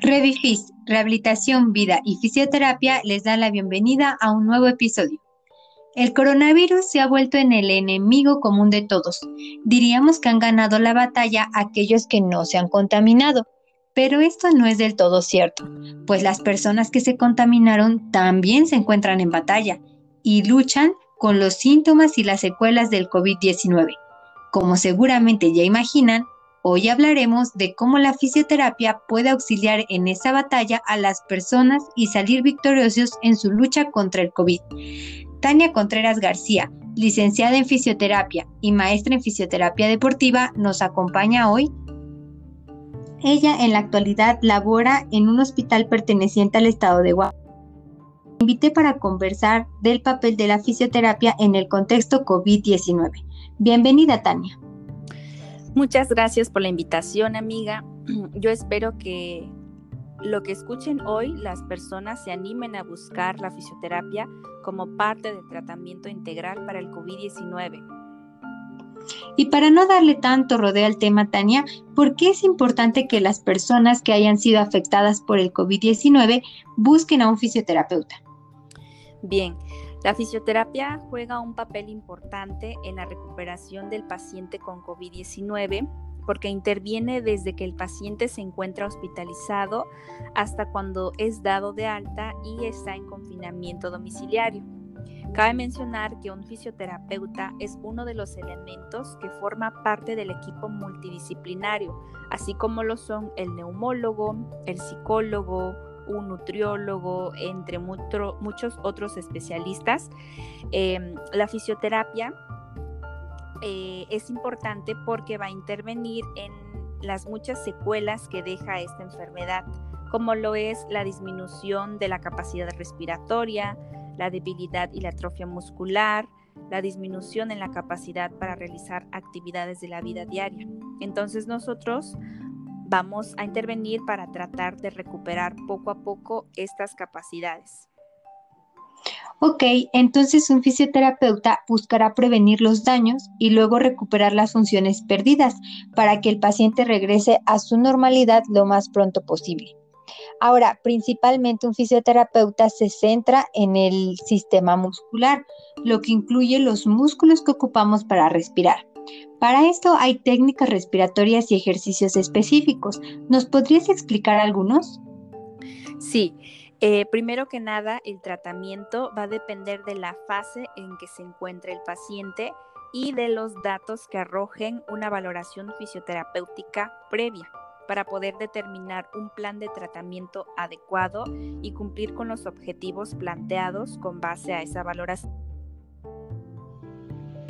Revifis, Rehabilitación, Vida y Fisioterapia les da la bienvenida a un nuevo episodio. El coronavirus se ha vuelto en el enemigo común de todos. Diríamos que han ganado la batalla aquellos que no se han contaminado, pero esto no es del todo cierto, pues las personas que se contaminaron también se encuentran en batalla y luchan con los síntomas y las secuelas del COVID-19. Como seguramente ya imaginan, Hoy hablaremos de cómo la fisioterapia puede auxiliar en esa batalla a las personas y salir victoriosos en su lucha contra el COVID. Tania Contreras García, licenciada en fisioterapia y maestra en fisioterapia deportiva, nos acompaña hoy. Ella en la actualidad labora en un hospital perteneciente al estado de Oaxaca. Invité para conversar del papel de la fisioterapia en el contexto COVID-19. Bienvenida, Tania. Muchas gracias por la invitación, amiga. Yo espero que lo que escuchen hoy las personas se animen a buscar la fisioterapia como parte del tratamiento integral para el COVID-19. Y para no darle tanto rodeo al tema, Tania, ¿por qué es importante que las personas que hayan sido afectadas por el COVID-19 busquen a un fisioterapeuta? Bien, la fisioterapia juega un papel importante en la recuperación del paciente con COVID-19 porque interviene desde que el paciente se encuentra hospitalizado hasta cuando es dado de alta y está en confinamiento domiciliario. Cabe mencionar que un fisioterapeuta es uno de los elementos que forma parte del equipo multidisciplinario, así como lo son el neumólogo, el psicólogo, un nutriólogo, entre muchos otros especialistas. Em, la fisioterapia eh, es importante porque va a intervenir en las muchas secuelas que deja esta enfermedad, como lo es la disminución de la capacidad respiratoria, la debilidad y la atrofia muscular, la disminución en la capacidad para realizar actividades de la vida diaria. Entonces nosotros vamos a intervenir para tratar de recuperar poco a poco estas capacidades. Ok, entonces un fisioterapeuta buscará prevenir los daños y luego recuperar las funciones perdidas para que el paciente regrese a su normalidad lo más pronto posible. Ahora, principalmente un fisioterapeuta se centra en el sistema muscular, lo que incluye los músculos que ocupamos para respirar. Para esto hay técnicas respiratorias y ejercicios específicos. ¿Nos podrías explicar algunos? Sí. Eh, primero que nada, el tratamiento va a depender de la fase en que se encuentre el paciente y de los datos que arrojen una valoración fisioterapéutica previa para poder determinar un plan de tratamiento adecuado y cumplir con los objetivos planteados con base a esa valoración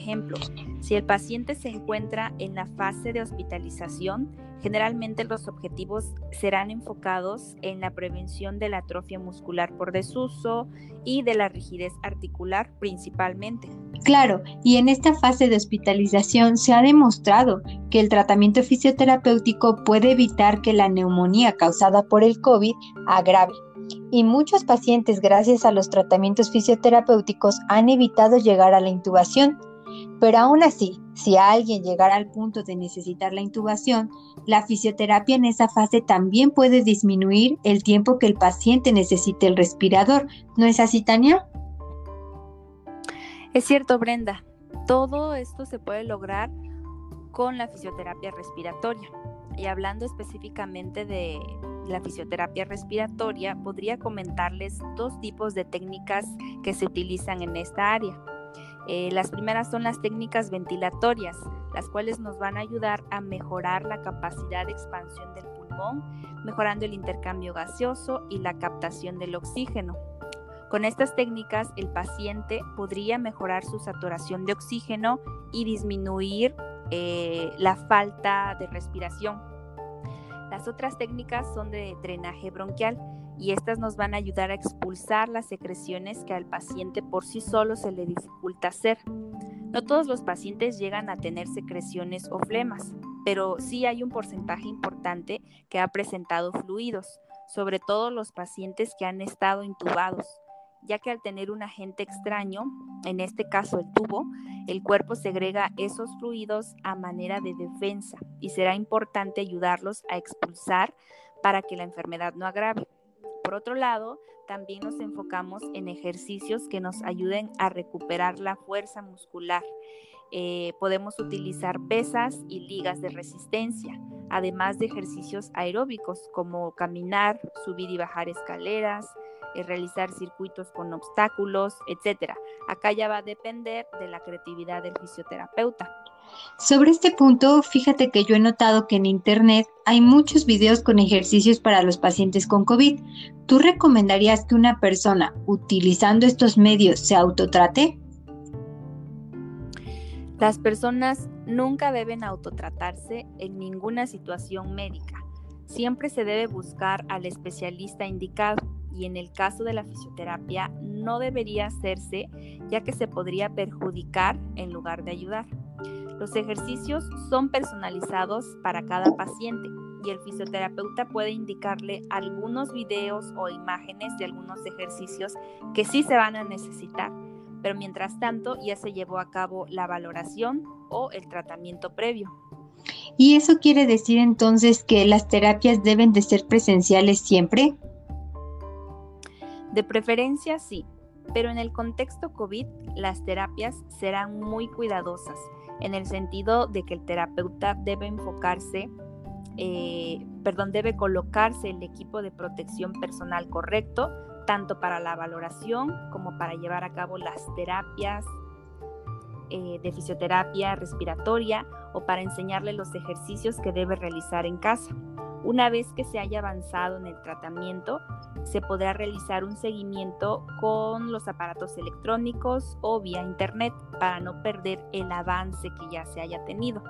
ejemplo, si el paciente se encuentra en la fase de hospitalización, generalmente los objetivos serán enfocados en la prevención de la atrofia muscular por desuso y de la rigidez articular principalmente. Claro, y en esta fase de hospitalización se ha demostrado que el tratamiento fisioterapéutico puede evitar que la neumonía causada por el COVID agrave y muchos pacientes gracias a los tratamientos fisioterapéuticos han evitado llegar a la intubación. Pero aún así, si alguien llegara al punto de necesitar la intubación, la fisioterapia en esa fase también puede disminuir el tiempo que el paciente necesite el respirador. ¿No es así, Tania? Es cierto, Brenda. Todo esto se puede lograr con la fisioterapia respiratoria. Y hablando específicamente de la fisioterapia respiratoria, podría comentarles dos tipos de técnicas que se utilizan en esta área. Eh, las primeras son las técnicas ventilatorias, las cuales nos van a ayudar a mejorar la capacidad de expansión del pulmón, mejorando el intercambio gaseoso y la captación del oxígeno. Con estas técnicas, el paciente podría mejorar su saturación de oxígeno y disminuir eh, la falta de respiración. Las otras técnicas son de drenaje bronquial y estas nos van a ayudar a expulsar las secreciones que al paciente por sí solo se le dificulta hacer. No todos los pacientes llegan a tener secreciones o flemas, pero sí hay un porcentaje importante que ha presentado fluidos, sobre todo los pacientes que han estado intubados. ya que al tener un agente extraño, en este caso el tubo, el cuerpo segrega esos fluidos a manera de defensa y será importante ayudarlos a expulsar para que la enfermedad no agrave. Por otro lado, también nos enfocamos en ejercicios que nos ayuden a recuperar la fuerza muscular. Eh, podemos utilizar pesas y ligas de resistencia, además de ejercicios aeróbicos como caminar, subir y bajar escaleras, realizar circuitos con obstáculos, etc. Acá ya va a depender de la creatividad del fisioterapeuta. Sobre este punto, fíjate que yo he notado que en Internet hay muchos videos con ejercicios para los pacientes con COVID. ¿Tú recomendarías que una persona utilizando estos medios se autotrate? Las personas nunca deben autotratarse en ninguna situación médica. Siempre se debe buscar al especialista indicado y en el caso de la fisioterapia no debería hacerse ya que se podría perjudicar en lugar de ayudar. Los ejercicios son personalizados para cada paciente y el fisioterapeuta puede indicarle algunos videos o imágenes de algunos ejercicios que sí se van a necesitar, pero mientras tanto ya se llevó a cabo la valoración o el tratamiento previo. ¿Y eso quiere decir entonces que las terapias deben de ser presenciales siempre? De preferencia sí, pero en el contexto COVID las terapias serán muy cuidadosas, en el sentido de que el terapeuta debe enfocarse, eh, perdón, debe colocarse el equipo de protección personal correcto, tanto para la valoración como para llevar a cabo las terapias eh, de fisioterapia respiratoria o para enseñarle los ejercicios que debe realizar en casa. Una vez que se haya avanzado en el tratamiento, se podrá realizar un seguimiento con los aparatos electrónicos o vía internet para no perder el avance que ya se haya tenido.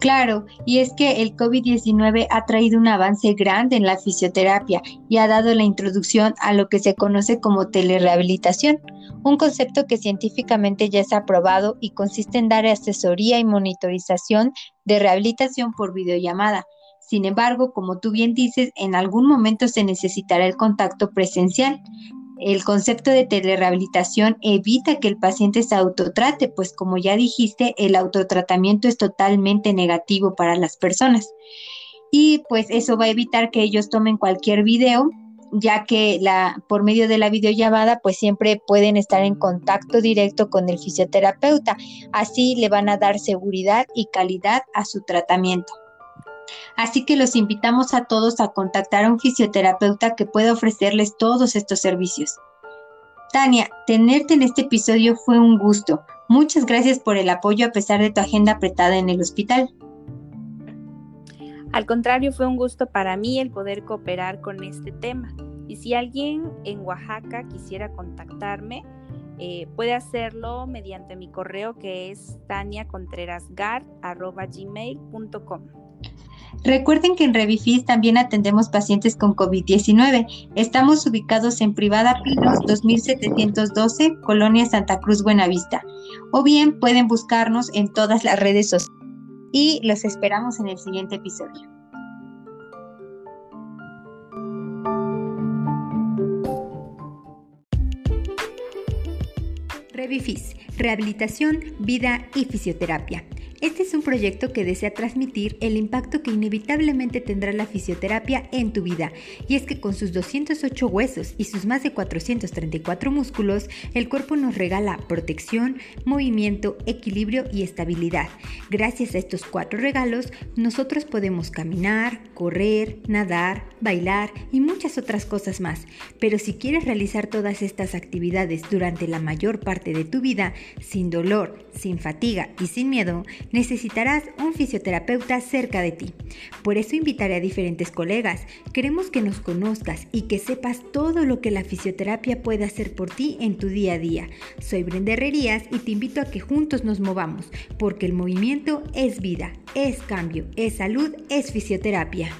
Claro, y es que el COVID-19 ha traído un avance grande en la fisioterapia y ha dado la introducción a lo que se conoce como telerehabilitación, un concepto que científicamente ya es aprobado y consiste en dar asesoría y monitorización de rehabilitación por videollamada. Sin embargo, como tú bien dices, en algún momento se necesitará el contacto presencial. El concepto de telerehabilitación evita que el paciente se autotrate, pues como ya dijiste, el autotratamiento es totalmente negativo para las personas. Y pues eso va a evitar que ellos tomen cualquier video ya que la, por medio de la videollamada pues siempre pueden estar en contacto directo con el fisioterapeuta. Así le van a dar seguridad y calidad a su tratamiento. Así que los invitamos a todos a contactar a un fisioterapeuta que pueda ofrecerles todos estos servicios. Tania, tenerte en este episodio fue un gusto. Muchas gracias por el apoyo a pesar de tu agenda apretada en el hospital. Al contrario, fue un gusto para mí el poder cooperar con este tema. Y si alguien en Oaxaca quisiera contactarme, eh, puede hacerlo mediante mi correo que es taniacontrerasgar.gmail.com. Recuerden que en Revifis también atendemos pacientes con COVID-19. Estamos ubicados en Privada Pinos 2712, Colonia Santa Cruz, Buenavista. O bien pueden buscarnos en todas las redes sociales y los esperamos en el siguiente episodio. Revifis, rehabilitación, vida y fisioterapia. Este es un proyecto que desea transmitir el impacto que inevitablemente tendrá la fisioterapia en tu vida, y es que con sus 208 huesos y sus más de 434 músculos, el cuerpo nos regala protección, movimiento, equilibrio y estabilidad. Gracias a estos cuatro regalos, nosotros podemos caminar, correr, nadar, bailar y muchas otras cosas más. Pero si quieres realizar todas estas actividades durante la mayor de tu vida, sin dolor, sin fatiga y sin miedo, necesitarás un fisioterapeuta cerca de ti. Por eso invitaré a diferentes colegas. Queremos que nos conozcas y que sepas todo lo que la fisioterapia puede hacer por ti en tu día a día. Soy Brenda Herrerías y te invito a que juntos nos movamos, porque el movimiento es vida, es cambio, es salud, es fisioterapia.